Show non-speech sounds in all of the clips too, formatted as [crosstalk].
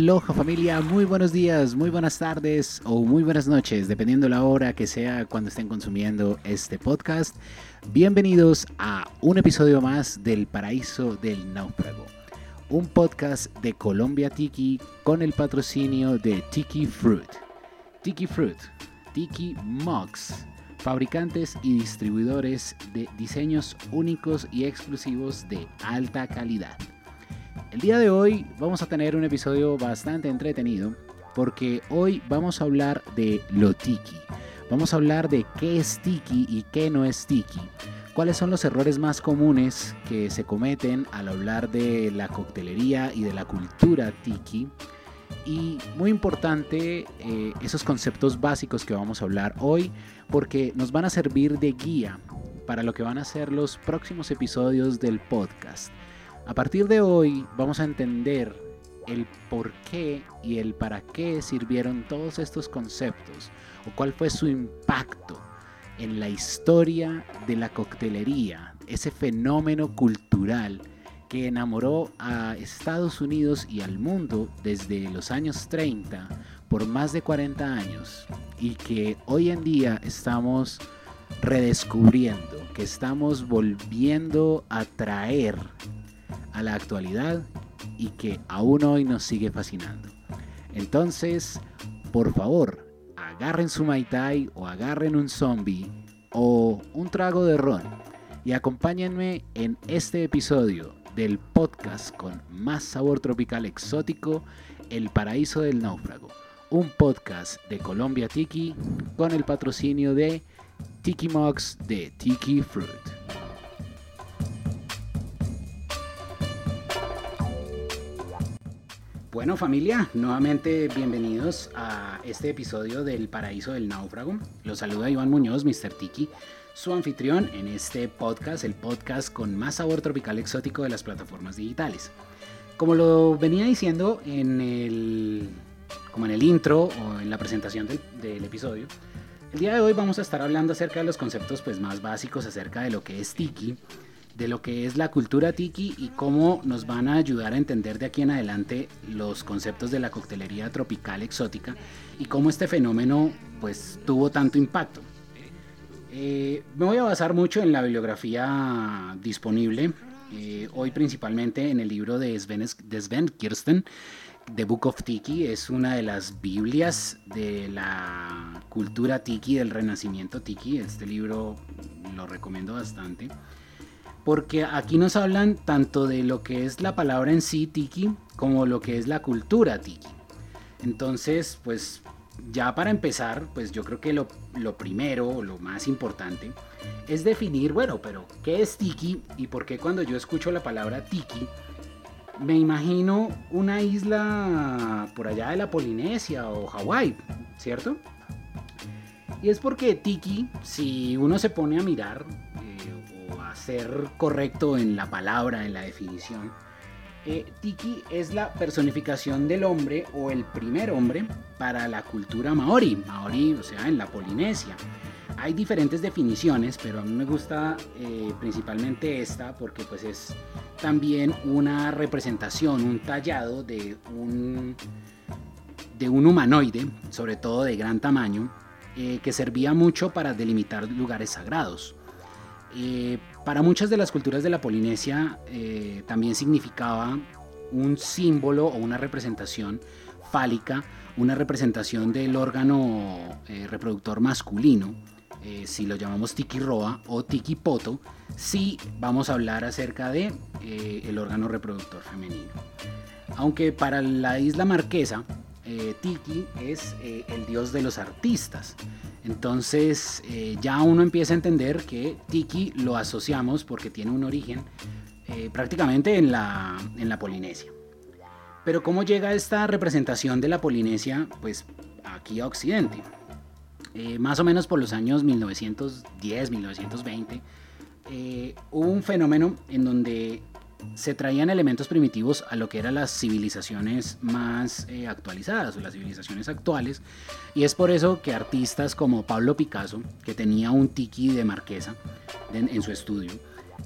Aloha familia, muy buenos días, muy buenas tardes o muy buenas noches, dependiendo la hora que sea cuando estén consumiendo este podcast. Bienvenidos a un episodio más del Paraíso del Náufrago, un podcast de Colombia Tiki con el patrocinio de Tiki Fruit. Tiki Fruit, Tiki Mugs, fabricantes y distribuidores de diseños únicos y exclusivos de alta calidad. El día de hoy vamos a tener un episodio bastante entretenido porque hoy vamos a hablar de lo tiki. Vamos a hablar de qué es tiki y qué no es tiki. ¿Cuáles son los errores más comunes que se cometen al hablar de la coctelería y de la cultura tiki? Y muy importante, eh, esos conceptos básicos que vamos a hablar hoy, porque nos van a servir de guía para lo que van a ser los próximos episodios del podcast. A partir de hoy vamos a entender el por qué y el para qué sirvieron todos estos conceptos o cuál fue su impacto en la historia de la coctelería, ese fenómeno cultural que enamoró a Estados Unidos y al mundo desde los años 30 por más de 40 años y que hoy en día estamos redescubriendo, que estamos volviendo a traer a la actualidad y que aún hoy nos sigue fascinando. Entonces, por favor, agarren su Mai o agarren un zombie o un trago de ron y acompáñenme en este episodio del podcast con más sabor tropical exótico, El Paraíso del Náufrago, un podcast de Colombia Tiki con el patrocinio de Tiki Mugs de Tiki Fruit. Bueno familia, nuevamente bienvenidos a este episodio del Paraíso del Náufrago. Los saluda Iván Muñoz, Mr. Tiki, su anfitrión en este podcast, el podcast con más sabor tropical exótico de las plataformas digitales. Como lo venía diciendo en el, como en el intro o en la presentación del, del episodio, el día de hoy vamos a estar hablando acerca de los conceptos pues, más básicos acerca de lo que es Tiki de lo que es la cultura tiki y cómo nos van a ayudar a entender de aquí en adelante los conceptos de la coctelería tropical exótica y cómo este fenómeno pues tuvo tanto impacto. Eh, me voy a basar mucho en la bibliografía disponible, eh, hoy principalmente en el libro de Sven, de Sven Kirsten, The Book of Tiki, es una de las Biblias de la cultura tiki, del renacimiento tiki, este libro lo recomiendo bastante porque aquí nos hablan tanto de lo que es la palabra en sí, tiki, como lo que es la cultura tiki. Entonces, pues ya para empezar, pues yo creo que lo, primero, lo más importante, es definir, bueno, pero ¿qué es tiki y por qué cuando yo escucho la palabra tiki, me imagino una isla por allá de la Polinesia o Hawái, ¿cierto? Y es porque tiki, si uno se pone a mirar, ser correcto en la palabra, en la definición, eh, Tiki es la personificación del hombre o el primer hombre para la cultura maori, maori, o sea, en la Polinesia. Hay diferentes definiciones, pero a mí me gusta eh, principalmente esta porque pues es también una representación, un tallado de un, de un humanoide, sobre todo de gran tamaño, eh, que servía mucho para delimitar lugares sagrados. Para muchas de las culturas de la Polinesia eh, también significaba un símbolo o una representación fálica, una representación del órgano eh, reproductor masculino, eh, si lo llamamos tiki roa o tiki poto, si vamos a hablar acerca de el órgano reproductor femenino. Aunque para la isla marquesa, tiki es el dios de los artistas. Entonces eh, ya uno empieza a entender que Tiki lo asociamos porque tiene un origen eh, prácticamente en la, Polinesia. Pero ¿cómo llega esta representación de la Polinesia pues aquí a Occidente? Eh, más o menos por los años 1910, 1920, hubo un fenómeno en donde se traían elementos primitivos a lo que eran las civilizaciones más eh, actualizadas o las civilizaciones actuales. Y es por eso que artistas como Pablo Picasso, que tenía un tiki de marquesa en, su estudio,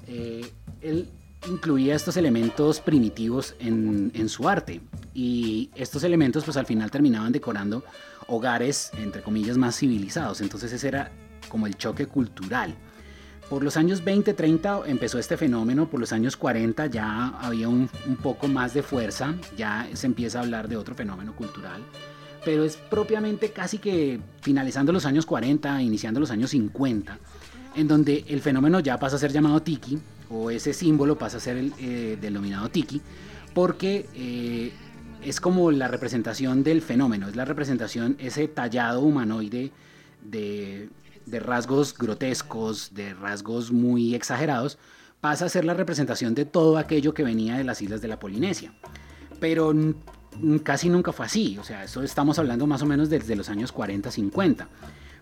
eh, él incluía estos elementos primitivos en, en, su arte y estos elementos pues al final terminaban decorando hogares entre comillas más civilizados entonces ese era como el choque cultural por los años 20, 30 empezó este fenómeno, por los años 40 ya había un, poco más de fuerza, ya se empieza a hablar de otro fenómeno cultural, pero es propiamente casi que finalizando los años 40, iniciando los años 50, en donde el fenómeno ya pasa a ser llamado tiki, o ese símbolo pasa a ser el eh, denominado tiki, porque eh, es como la representación del fenómeno, es la representación, ese tallado humanoide de de rasgos grotescos, de rasgos muy exagerados, pasa a ser la representación de todo aquello que venía de las islas de la Polinesia. Pero casi nunca fue así, o sea, eso estamos hablando más o menos desde los años 40-50.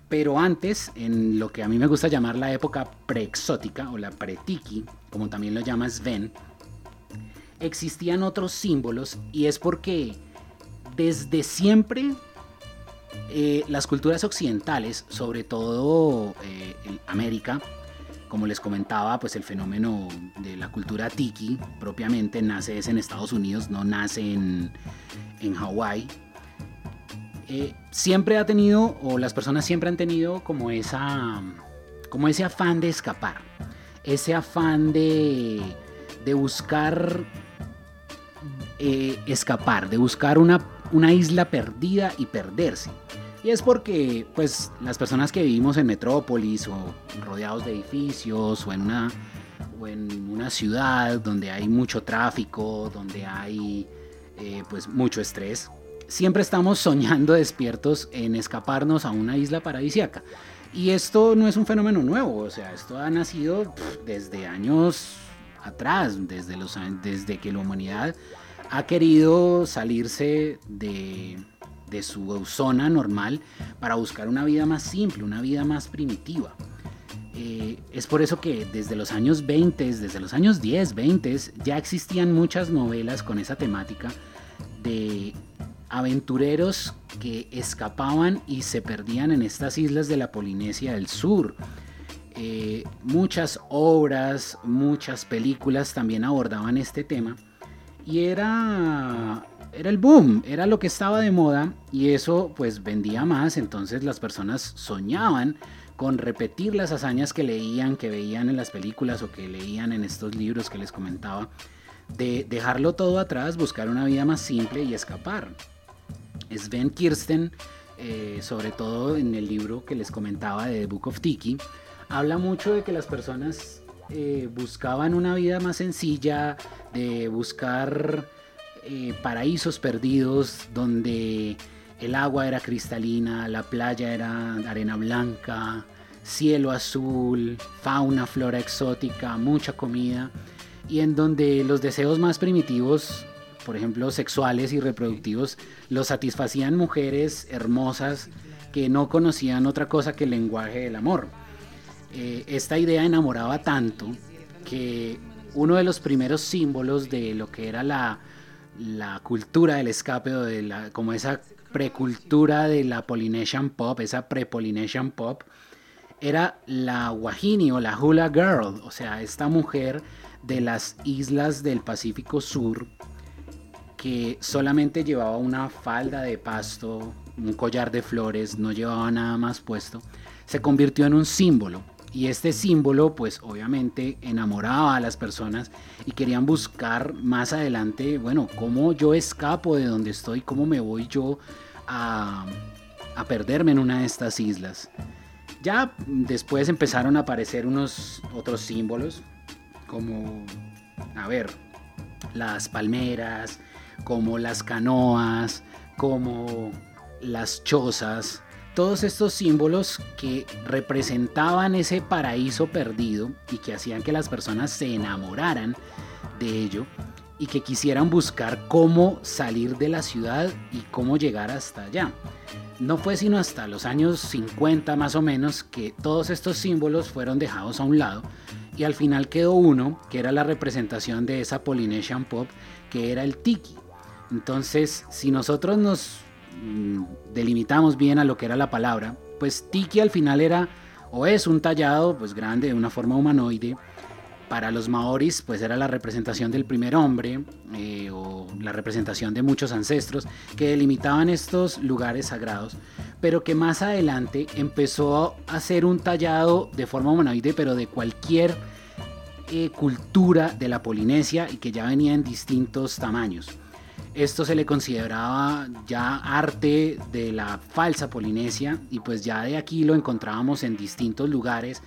Pero antes, en lo que a mí me gusta llamar la época preexótica o la pretiki, como también lo llama Sven, existían otros símbolos y es porque desde siempre eh, las culturas occidentales, sobre todo eh, América, como les comentaba, pues el fenómeno de la cultura tiki propiamente nace en Estados Unidos, no nace en, en Hawái. Eh, siempre ha tenido, o las personas siempre han tenido como esa, como ese afán de escapar, ese afán de, de buscar escapar, de buscar una una isla perdida y perderse. Y es porque pues las personas que vivimos en metrópolis o rodeados de edificios o en una, o en una ciudad donde hay mucho tráfico, donde hay eh, pues mucho estrés, siempre estamos [laughs] soñando despiertos en escaparnos a una isla paradisiaca. Y esto no es un fenómeno nuevo, o sea, esto ha nacido desde años atrás, desde, los, desde que la humanidad ha querido salirse de, su zona normal para buscar una vida más simple, una vida más primitiva. Eh, es por eso que desde los años 20, desde los años 10, 20, ya existían muchas novelas con esa temática de aventureros que escapaban y se perdían en estas islas de la Polinesia del Sur. Eh, muchas obras, muchas películas también abordaban este tema y era era el boom, era lo que estaba de moda y eso pues vendía más, entonces las personas soñaban con repetir las hazañas que leían, que veían en las películas o que leían en estos libros que les comentaba, de dejarlo todo atrás, buscar una vida más simple y escapar. Sven Kirsten, eh, sobre todo en el libro que les comentaba de The Book of Tiki, habla mucho de que las personas eh, buscaban una vida más sencilla, de buscar eh, paraísos perdidos donde el agua era cristalina, la playa era arena blanca, cielo azul, fauna, flora exótica, mucha comida, y en donde los deseos más primitivos, por ejemplo sexuales y reproductivos, los satisfacían mujeres hermosas que no conocían otra cosa que el lenguaje del amor. Eh, esta idea enamoraba tanto que uno de los primeros símbolos de lo que era la, cultura del escape de la, como esa precultura de la Polynesian Pop, esa pre-Polynesian Pop, era la Wahini o la Hula Girl, o sea, esta mujer de las islas del Pacífico Sur que solamente llevaba una falda de pasto, un collar de flores, no llevaba nada más puesto, se convirtió en un símbolo y este símbolo, pues obviamente enamoraba a las personas y querían buscar más adelante, bueno, cómo yo escapo de donde estoy, cómo me voy yo a, perderme en una de estas islas. Ya después empezaron a aparecer unos otros símbolos, como, a ver, las palmeras, como las canoas, como las chozas, todos estos símbolos que representaban ese paraíso perdido y que hacían que las personas se enamoraran de ello y que quisieran buscar cómo salir de la ciudad y cómo llegar hasta allá. No fue sino hasta los años 50 más o menos que todos estos símbolos fueron dejados a un lado y al final quedó uno que era la representación de esa Polynesian Pop que era el tiki. Entonces, si nosotros nos Mm, delimitamos bien a lo que era la palabra, pues tiki al final era o es un tallado pues grande de una forma humanoide, para los maoris pues era la representación del primer hombre eh, o la representación de muchos ancestros que delimitaban estos lugares sagrados, pero que más adelante empezó a ser un tallado de forma humanoide, pero de cualquier eh, cultura de la Polinesia y que ya venía en distintos tamaños. Esto se le consideraba ya arte de la falsa Polinesia y pues ya de aquí lo encontrábamos en distintos lugares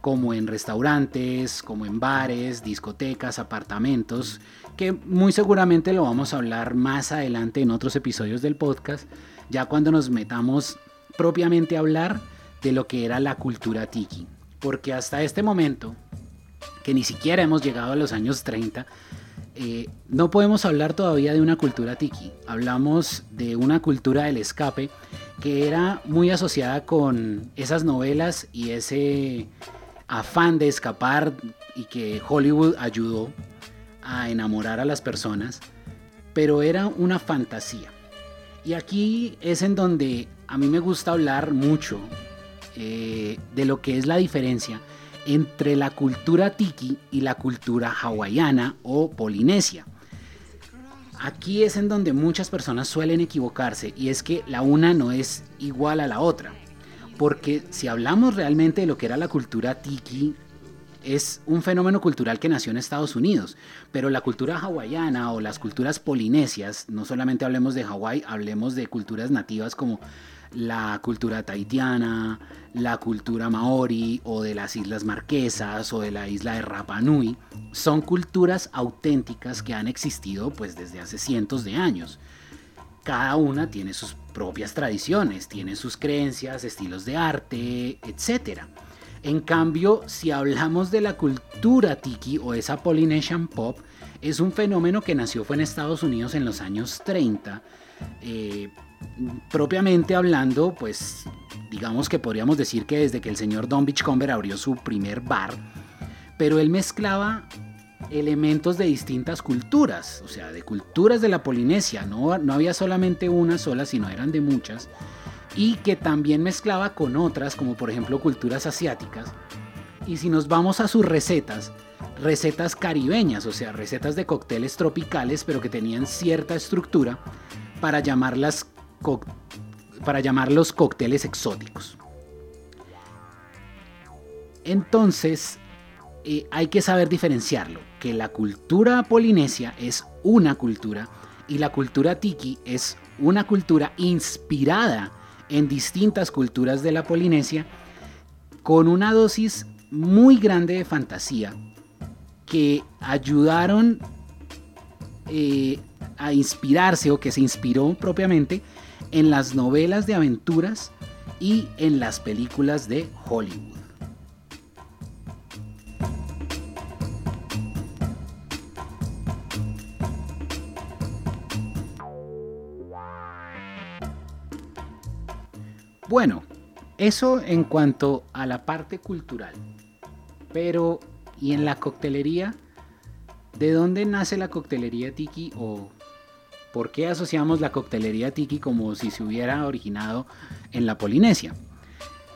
como en restaurantes, como en bares, discotecas, apartamentos, que muy seguramente lo vamos a hablar más adelante en otros episodios del podcast, ya cuando nos metamos propiamente a hablar de lo que era la cultura tiki. Porque hasta este momento, que ni siquiera hemos llegado a los años 30, eh, no podemos hablar todavía de una cultura tiki. Hablamos de una cultura del escape que era muy asociada con esas novelas y ese afán de escapar y que Hollywood ayudó a enamorar a las personas, pero era una fantasía. Y aquí es en donde a mí me gusta hablar mucho eh, de lo que es la diferencia entre la cultura tiki y la cultura hawaiana o polinesia. Aquí es en donde muchas personas suelen equivocarse y es que la una no es igual a la otra porque si hablamos realmente de lo que era la cultura tiki, es un fenómeno cultural que nació en Estados Unidos, pero la cultura hawaiana o las culturas polinesias, no solamente hablemos de Hawái, hablemos de culturas nativas como la cultura tahitiana, la cultura maori o de las Islas Marquesas o de la isla de Rapa Nui, son culturas auténticas que han existido pues desde hace cientos de años cada una tiene sus propias tradiciones, tiene sus creencias, estilos de arte, etc. En cambio, si hablamos de la cultura tiki o esa Polynesian pop, es un fenómeno que nació fue en Estados Unidos en los años 30. Eh, propiamente hablando, pues digamos que podríamos decir que desde que el señor Don Beachcomber abrió su primer bar, pero él mezclaba elementos de distintas culturas, o sea, de culturas de la Polinesia, no, no había solamente una sola, sino eran de muchas, y que también mezclaba con otras, como por ejemplo culturas asiáticas. Y si nos vamos a sus recetas, recetas caribeñas, o sea, recetas de cócteles tropicales, pero que tenían cierta estructura para llamarlas para llamarlos cócteles exóticos. Entonces, eh, hay que saber diferenciarlo, que la cultura polinesia es una cultura y la cultura tiki es una cultura inspirada en distintas culturas de la Polinesia con una dosis muy grande de fantasía que ayudaron eh, a inspirarse o que se inspiró propiamente en las novelas de aventuras y en las películas de Hollywood. Bueno, eso en cuanto a la parte cultural. Pero, ¿y en la coctelería? ¿De dónde nace la coctelería tiki o por qué asociamos la coctelería tiki como si se hubiera originado en la Polinesia?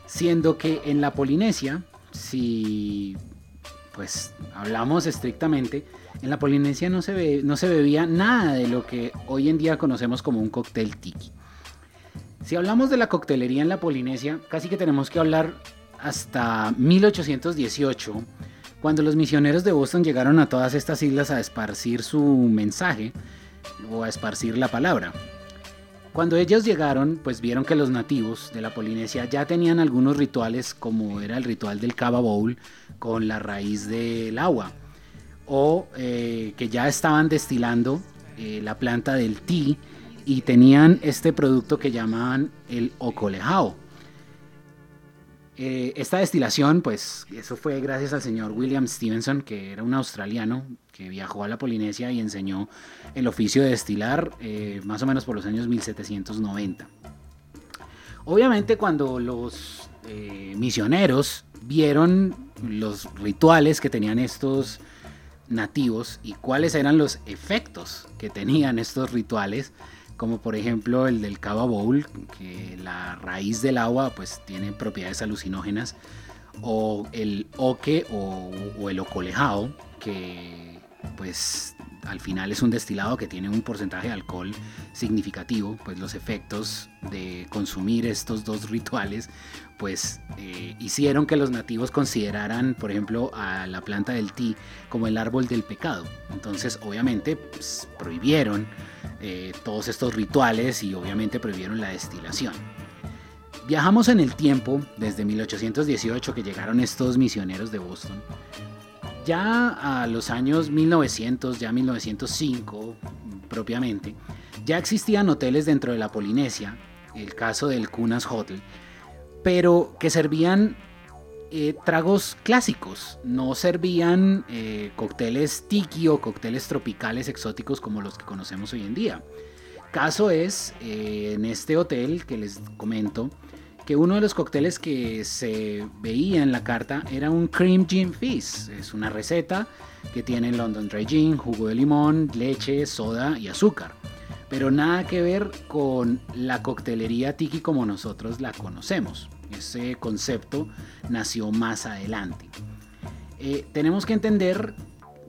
Siendo que en la Polinesia, si pues hablamos estrictamente, en la Polinesia no se, no se bebía nada de lo que hoy en día conocemos como un cóctel tiki. Si hablamos de la coctelería en la Polinesia, casi que tenemos que hablar hasta 1818, cuando los misioneros de Boston llegaron a todas estas islas a esparcir su mensaje o a esparcir la palabra. Cuando ellos llegaron, pues vieron que los nativos de la Polinesia ya tenían algunos rituales, como era el ritual del Cava Bowl con la raíz del agua, o eh, que ya estaban destilando eh, la planta del té y tenían este producto que llamaban el ocolejao. Eh, esta destilación, pues eso fue gracias al señor William Stevenson, que era un australiano que viajó a la Polinesia y enseñó el oficio de destilar eh, más o menos por los años 1790. Obviamente cuando los eh, misioneros vieron los rituales que tenían estos nativos y cuáles eran los efectos que tenían estos rituales, como por ejemplo el del Cava Bowl, que la raíz del agua pues tiene propiedades alucinógenas, o el oque o, o el ocolejao, que pues al final es un destilado que tiene un porcentaje de alcohol significativo, pues los efectos de consumir estos dos rituales pues eh, hicieron que los nativos consideraran, por ejemplo, a la planta del ti como el árbol del pecado. Entonces, obviamente, pues, prohibieron eh, todos estos rituales y obviamente prohibieron la destilación. Viajamos en el tiempo, desde 1818 que llegaron estos misioneros de Boston, ya a los años 1900, ya 1905 propiamente, ya existían hoteles dentro de la Polinesia, el caso del Kunas Hotel, pero que servían eh, tragos clásicos, no servían eh, cócteles tiki o cócteles tropicales exóticos como los que conocemos hoy en día. Caso es, eh, en este hotel que les comento, que uno de los cócteles que se veía en la carta era un Cream Gin Fizz. Es una receta que tiene London Dry Gin, jugo de limón, leche, soda y azúcar. Pero nada que ver con la coctelería tiki como nosotros la conocemos. Ese concepto nació más adelante. Eh, tenemos que entender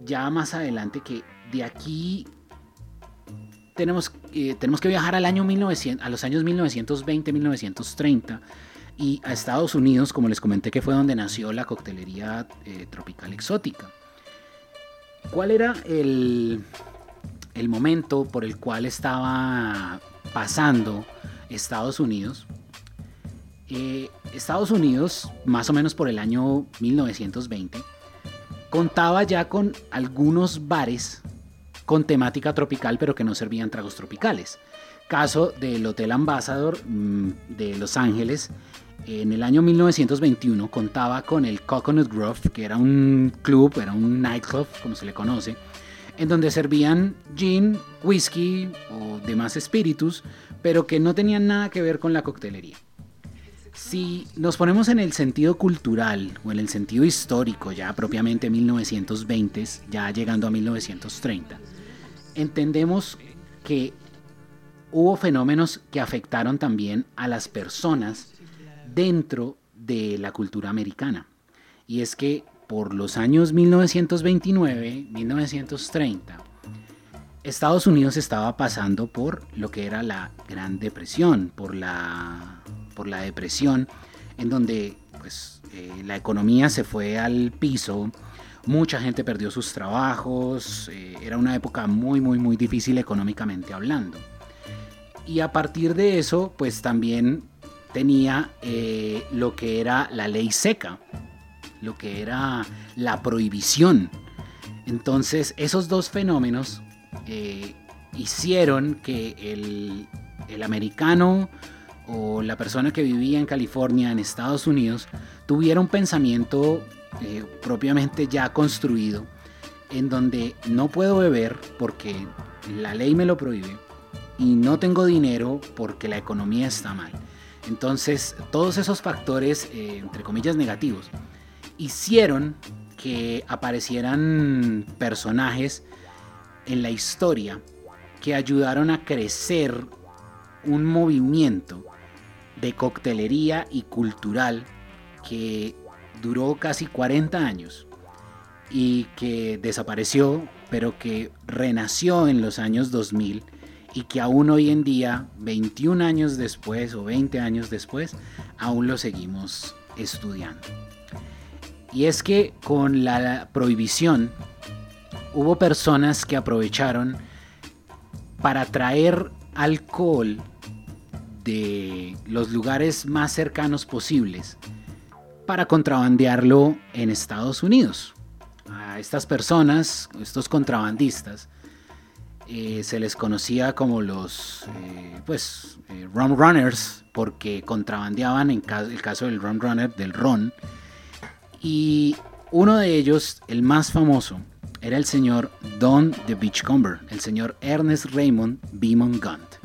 ya más adelante que de aquí tenemos, eh, tenemos que viajar al año 1900, a los años 1920-1930 y a Estados Unidos, como les comenté que fue donde nació la coctelería eh, tropical exótica. ¿Cuál era el, el momento por el cual estaba pasando Estados Unidos? Eh, Estados Unidos, más o menos por el año 1920, contaba ya con algunos bares con temática tropical, pero que no servían tragos tropicales. Caso del Hotel Ambassador mm, de Los Ángeles, en el año 1921 contaba con el Coconut Grove, que era un club, era un nightclub, como se le conoce, en donde servían gin, whisky o demás espíritus, pero que no tenían nada que ver con la coctelería. Si nos ponemos en el sentido cultural o en el sentido histórico, ya propiamente 1920, ya llegando a 1930, entendemos que hubo fenómenos que afectaron también a las personas dentro de la cultura americana. Y es que por los años 1929, 1930, Estados Unidos estaba pasando por lo que era la Gran Depresión, por la, por la depresión, en donde pues, eh, la economía se fue al piso, Mucha gente perdió sus trabajos, eh, era una época muy, muy, muy difícil económicamente hablando. Y a partir de eso, pues también tenía eh, lo que era la ley seca, lo que era la prohibición. Entonces, esos dos fenómenos hicieron que el, el americano o la persona que vivía en California, en Estados Unidos, tuviera un pensamiento eh, propiamente ya construido, en donde no puedo beber porque la ley me lo prohíbe y no tengo dinero porque la economía está mal. Entonces, todos esos factores, eh, entre comillas, negativos, hicieron que aparecieran personajes en la historia que ayudaron a crecer un movimiento de coctelería y cultural que duró casi 40 años y que desapareció, pero que renació en los años 2000 y que aún hoy en día, 21 años después o 20 años después, aún lo seguimos estudiando. Y es que con la prohibición hubo personas que aprovecharon para traer alcohol de los lugares más cercanos posibles para contrabandearlo en Estados Unidos. A estas personas, estos contrabandistas, eh, se les conocía como los eh, pues, eh, rum runners porque contrabandeaban en el caso del rum runner del ron. Y uno de ellos, el más famoso, era el señor Don de Beachcomber, el señor Ernest Raymond Beamon Gunt.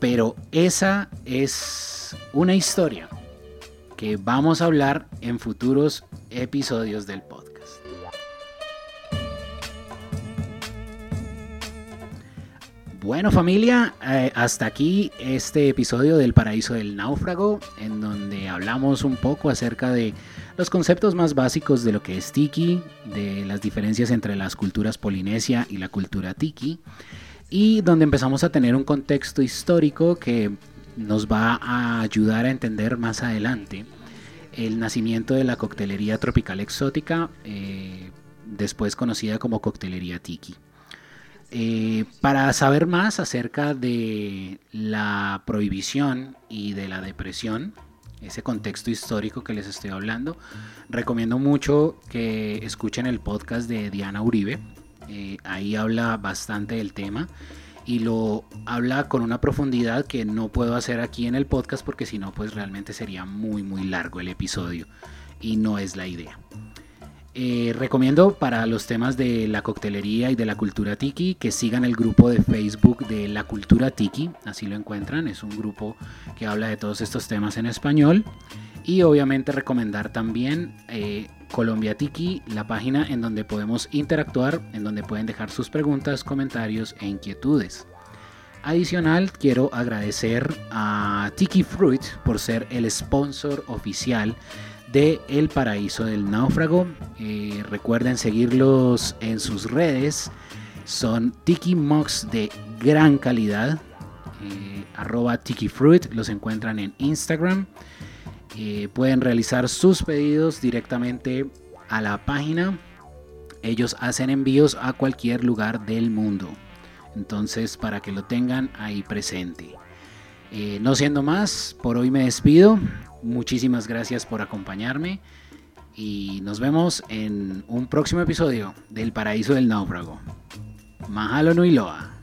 Pero esa es una historia que vamos a hablar en futuros episodios del podcast. Bueno familia, eh, hasta aquí este episodio del Paraíso del Náufrago, en donde hablamos un poco acerca de los conceptos más básicos de lo que es tiki, de las diferencias entre las culturas polinesia y la cultura tiki, y donde empezamos a tener un contexto histórico que nos va a ayudar a entender más adelante el nacimiento de la coctelería tropical exótica, eh, después conocida como coctelería tiki. Eh, para saber más acerca de la prohibición y de la depresión, ese contexto histórico que les estoy hablando, recomiendo mucho que escuchen el podcast de Diana Uribe. Eh, ahí habla bastante del tema y lo habla con una profundidad que no puedo hacer aquí en el podcast porque si no pues realmente sería muy muy largo el episodio y no es la idea. Eh, recomiendo para los temas de la coctelería y de la cultura tiki que sigan el grupo de Facebook de la cultura tiki, así lo encuentran, es un grupo que habla de todos estos temas en español. Y obviamente recomendar también eh, Colombia Tiki, la página en donde podemos interactuar, en donde pueden dejar sus preguntas, comentarios e inquietudes. Adicional, quiero agradecer a Tiki Fruit por ser el sponsor oficial de El Paraíso del Náufrago. Eh, recuerden seguirlos en sus redes. Son Tiki Mugs de gran calidad. Eh, arroba Tiki Fruit. Los encuentran en Instagram. Eh, pueden realizar sus pedidos directamente a la página. Ellos hacen envíos a cualquier lugar del mundo. Entonces, para que lo tengan ahí presente. no siendo más, por hoy me despido. Muchísimas gracias por acompañarme y nos vemos en un próximo episodio del Paraíso del Náufrago. Mahalo Nui Loa.